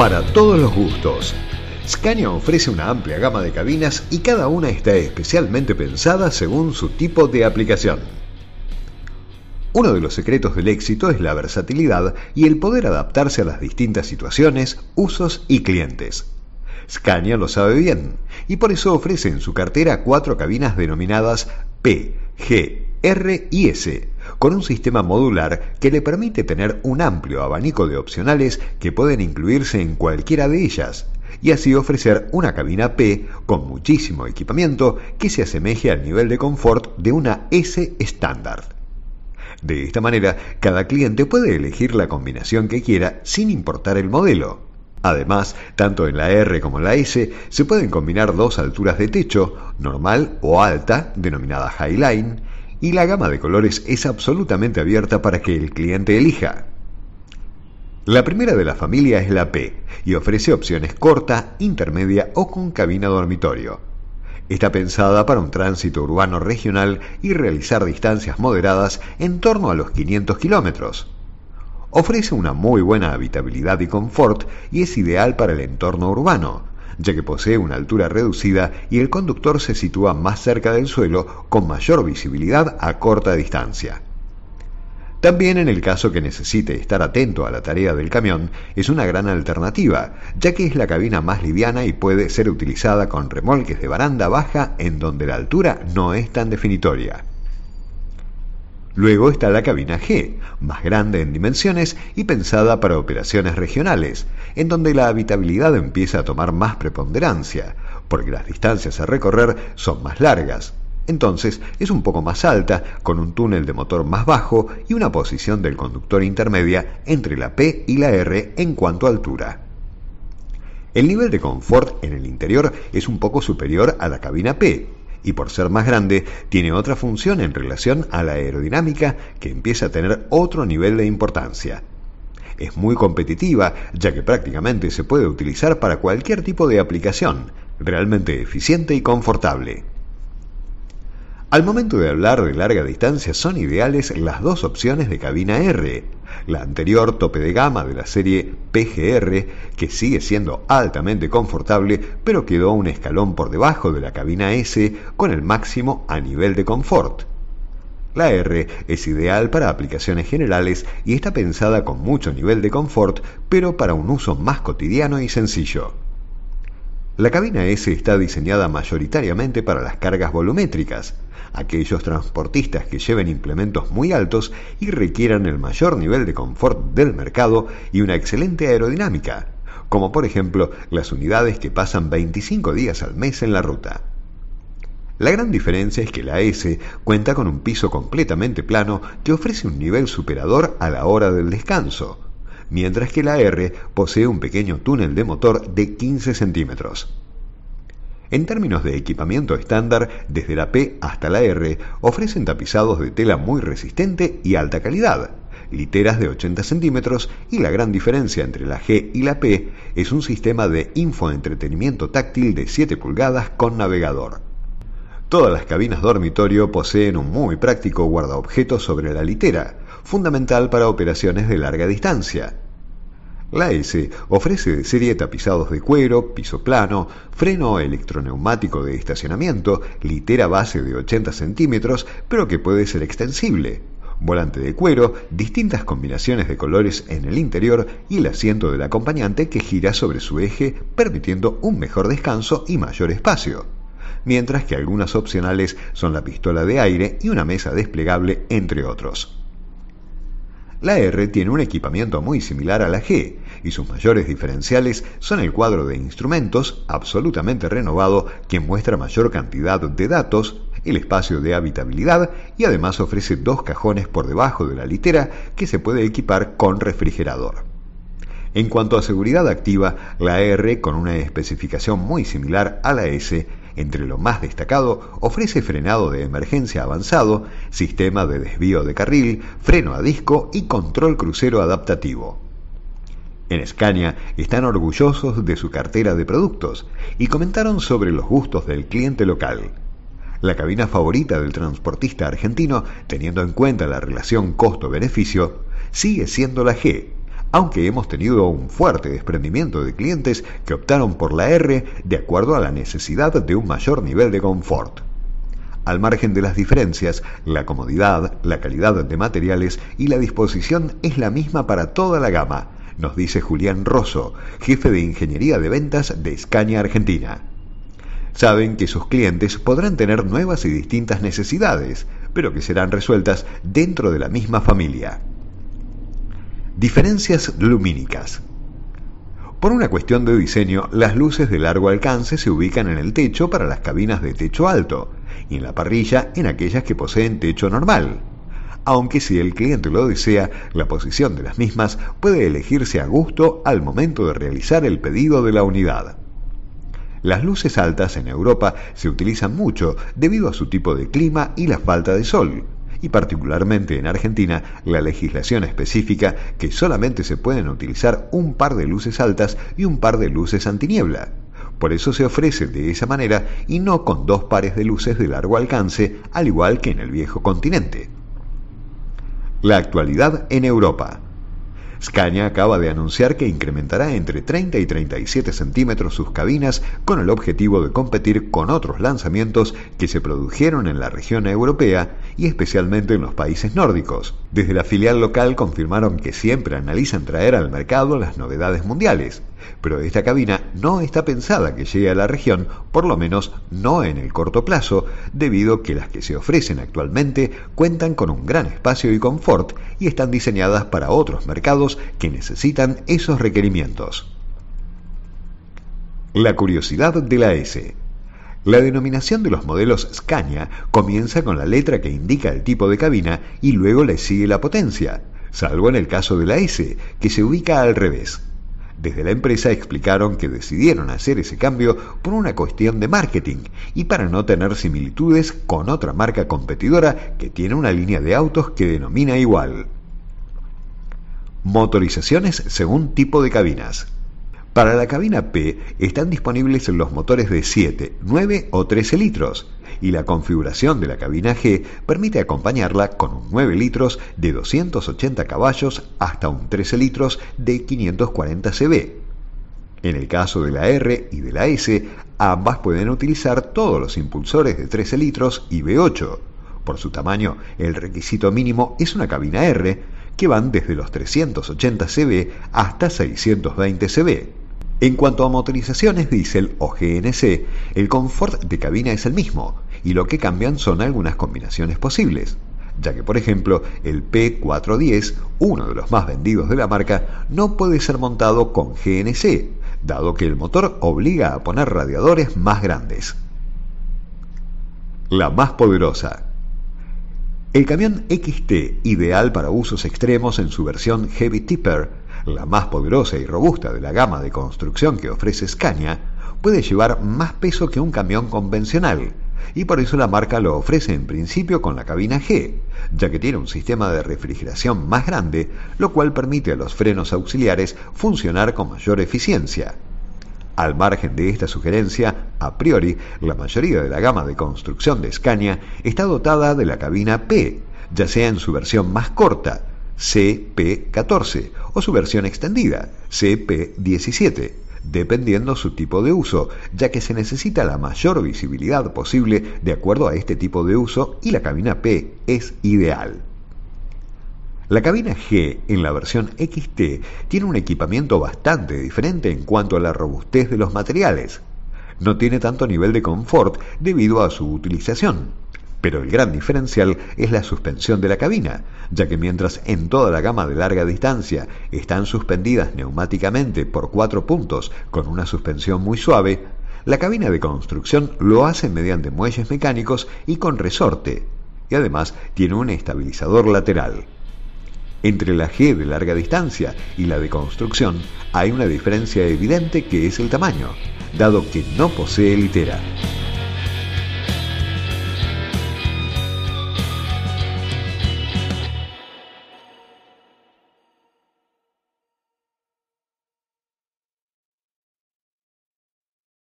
Para todos los gustos. Scania ofrece una amplia gama de cabinas y cada una está especialmente pensada según su tipo de aplicación. Uno de los secretos del éxito es la versatilidad y el poder adaptarse a las distintas situaciones, usos y clientes. Scania lo sabe bien y por eso ofrece en su cartera cuatro cabinas denominadas P, G, R y S, con un sistema modular que le permite tener un amplio abanico de opcionales que pueden incluirse en cualquiera de ellas, y así ofrecer una cabina P con muchísimo equipamiento que se asemeje al nivel de confort de una S estándar. De esta manera, cada cliente puede elegir la combinación que quiera sin importar el modelo. Además, tanto en la R como en la S se pueden combinar dos alturas de techo, normal o alta, denominada Highline, y la gama de colores es absolutamente abierta para que el cliente elija. La primera de la familia es la P y ofrece opciones corta, intermedia o con cabina dormitorio. Está pensada para un tránsito urbano regional y realizar distancias moderadas en torno a los 500 kilómetros. Ofrece una muy buena habitabilidad y confort y es ideal para el entorno urbano, ya que posee una altura reducida y el conductor se sitúa más cerca del suelo con mayor visibilidad a corta distancia. También en el caso que necesite estar atento a la tarea del camión, es una gran alternativa, ya que es la cabina más liviana y puede ser utilizada con remolques de baranda baja en donde la altura no es tan definitoria. Luego está la cabina G, más grande en dimensiones y pensada para operaciones regionales, en donde la habitabilidad empieza a tomar más preponderancia, porque las distancias a recorrer son más largas. Entonces es un poco más alta, con un túnel de motor más bajo y una posición del conductor intermedia entre la P y la R en cuanto a altura. El nivel de confort en el interior es un poco superior a la cabina P, y por ser más grande tiene otra función en relación a la aerodinámica que empieza a tener otro nivel de importancia. Es muy competitiva ya que prácticamente se puede utilizar para cualquier tipo de aplicación, realmente eficiente y confortable. Al momento de hablar de larga distancia son ideales las dos opciones de cabina R, la anterior tope de gama de la serie PGR, que sigue siendo altamente confortable, pero quedó un escalón por debajo de la cabina S con el máximo a nivel de confort. La R es ideal para aplicaciones generales y está pensada con mucho nivel de confort, pero para un uso más cotidiano y sencillo. La cabina S está diseñada mayoritariamente para las cargas volumétricas, aquellos transportistas que lleven implementos muy altos y requieran el mayor nivel de confort del mercado y una excelente aerodinámica, como por ejemplo las unidades que pasan 25 días al mes en la ruta. La gran diferencia es que la S cuenta con un piso completamente plano que ofrece un nivel superador a la hora del descanso, mientras que la R posee un pequeño túnel de motor de 15 centímetros. En términos de equipamiento estándar, desde la P hasta la R ofrecen tapizados de tela muy resistente y alta calidad, literas de 80 centímetros y la gran diferencia entre la G y la P es un sistema de infoentretenimiento táctil de 7 pulgadas con navegador. Todas las cabinas dormitorio poseen un muy práctico guardaobjetos sobre la litera, fundamental para operaciones de larga distancia. La S ofrece de serie tapizados de cuero, piso plano, freno electroneumático de estacionamiento, litera base de 80 centímetros, pero que puede ser extensible, volante de cuero, distintas combinaciones de colores en el interior y el asiento del acompañante que gira sobre su eje, permitiendo un mejor descanso y mayor espacio. Mientras que algunas opcionales son la pistola de aire y una mesa desplegable, entre otros. La R tiene un equipamiento muy similar a la G, y sus mayores diferenciales son el cuadro de instrumentos, absolutamente renovado, que muestra mayor cantidad de datos, el espacio de habitabilidad y además ofrece dos cajones por debajo de la litera que se puede equipar con refrigerador. En cuanto a seguridad activa, la R, con una especificación muy similar a la S, entre lo más destacado, ofrece frenado de emergencia avanzado, sistema de desvío de carril, freno a disco y control crucero adaptativo. En Scania están orgullosos de su cartera de productos y comentaron sobre los gustos del cliente local. La cabina favorita del transportista argentino, teniendo en cuenta la relación costo-beneficio, sigue siendo la G, aunque hemos tenido un fuerte desprendimiento de clientes que optaron por la R de acuerdo a la necesidad de un mayor nivel de confort. Al margen de las diferencias, la comodidad, la calidad de materiales y la disposición es la misma para toda la gama, nos dice Julián Rosso, jefe de Ingeniería de Ventas de Scania Argentina. Saben que sus clientes podrán tener nuevas y distintas necesidades, pero que serán resueltas dentro de la misma familia. Diferencias lumínicas. Por una cuestión de diseño, las luces de largo alcance se ubican en el techo para las cabinas de techo alto y en la parrilla en aquellas que poseen techo normal. Aunque si el cliente lo desea, la posición de las mismas puede elegirse a gusto al momento de realizar el pedido de la unidad. Las luces altas en Europa se utilizan mucho debido a su tipo de clima y la falta de sol, y particularmente en Argentina la legislación específica que solamente se pueden utilizar un par de luces altas y un par de luces antiniebla. Por eso se ofrece de esa manera y no con dos pares de luces de largo alcance, al igual que en el viejo continente. La actualidad en Europa. Scania acaba de anunciar que incrementará entre 30 y 37 centímetros sus cabinas con el objetivo de competir con otros lanzamientos que se produjeron en la región europea y especialmente en los países nórdicos. Desde la filial local confirmaron que siempre analizan traer al mercado las novedades mundiales, pero esta cabina no está pensada que llegue a la región, por lo menos no en el corto plazo, debido a que las que se ofrecen actualmente cuentan con un gran espacio y confort y están diseñadas para otros mercados que necesitan esos requerimientos. La curiosidad de la S. La denominación de los modelos Scania comienza con la letra que indica el tipo de cabina y luego le sigue la potencia, salvo en el caso de la S, que se ubica al revés. Desde la empresa explicaron que decidieron hacer ese cambio por una cuestión de marketing y para no tener similitudes con otra marca competidora que tiene una línea de autos que denomina igual. Motorizaciones según tipo de cabinas. Para la cabina P están disponibles los motores de 7, 9 o 13 litros y la configuración de la cabina G permite acompañarla con un 9 litros de 280 caballos hasta un 13 litros de 540 cb. En el caso de la R y de la S, ambas pueden utilizar todos los impulsores de 13 litros y V8. Por su tamaño, el requisito mínimo es una cabina R, que van desde los 380 cb hasta 620 cb. En cuanto a motorizaciones diésel o GNC, el confort de cabina es el mismo y lo que cambian son algunas combinaciones posibles, ya que por ejemplo el P410, uno de los más vendidos de la marca, no puede ser montado con GNC, dado que el motor obliga a poner radiadores más grandes. La más poderosa. El camión XT, ideal para usos extremos en su versión Heavy Tipper, la más poderosa y robusta de la gama de construcción que ofrece Scania, puede llevar más peso que un camión convencional, y por eso la marca lo ofrece en principio con la cabina G, ya que tiene un sistema de refrigeración más grande, lo cual permite a los frenos auxiliares funcionar con mayor eficiencia. Al margen de esta sugerencia, a priori, la mayoría de la gama de construcción de Scania está dotada de la cabina P, ya sea en su versión más corta, CP14 o su versión extendida, CP17, dependiendo su tipo de uso, ya que se necesita la mayor visibilidad posible de acuerdo a este tipo de uso y la cabina P es ideal. La cabina G en la versión XT tiene un equipamiento bastante diferente en cuanto a la robustez de los materiales. No tiene tanto nivel de confort debido a su utilización pero el gran diferencial es la suspensión de la cabina, ya que mientras en toda la gama de larga distancia están suspendidas neumáticamente por cuatro puntos con una suspensión muy suave, la cabina de construcción lo hace mediante muelles mecánicos y con resorte, y además tiene un estabilizador lateral. Entre la G de larga distancia y la de construcción hay una diferencia evidente que es el tamaño, dado que no posee litera.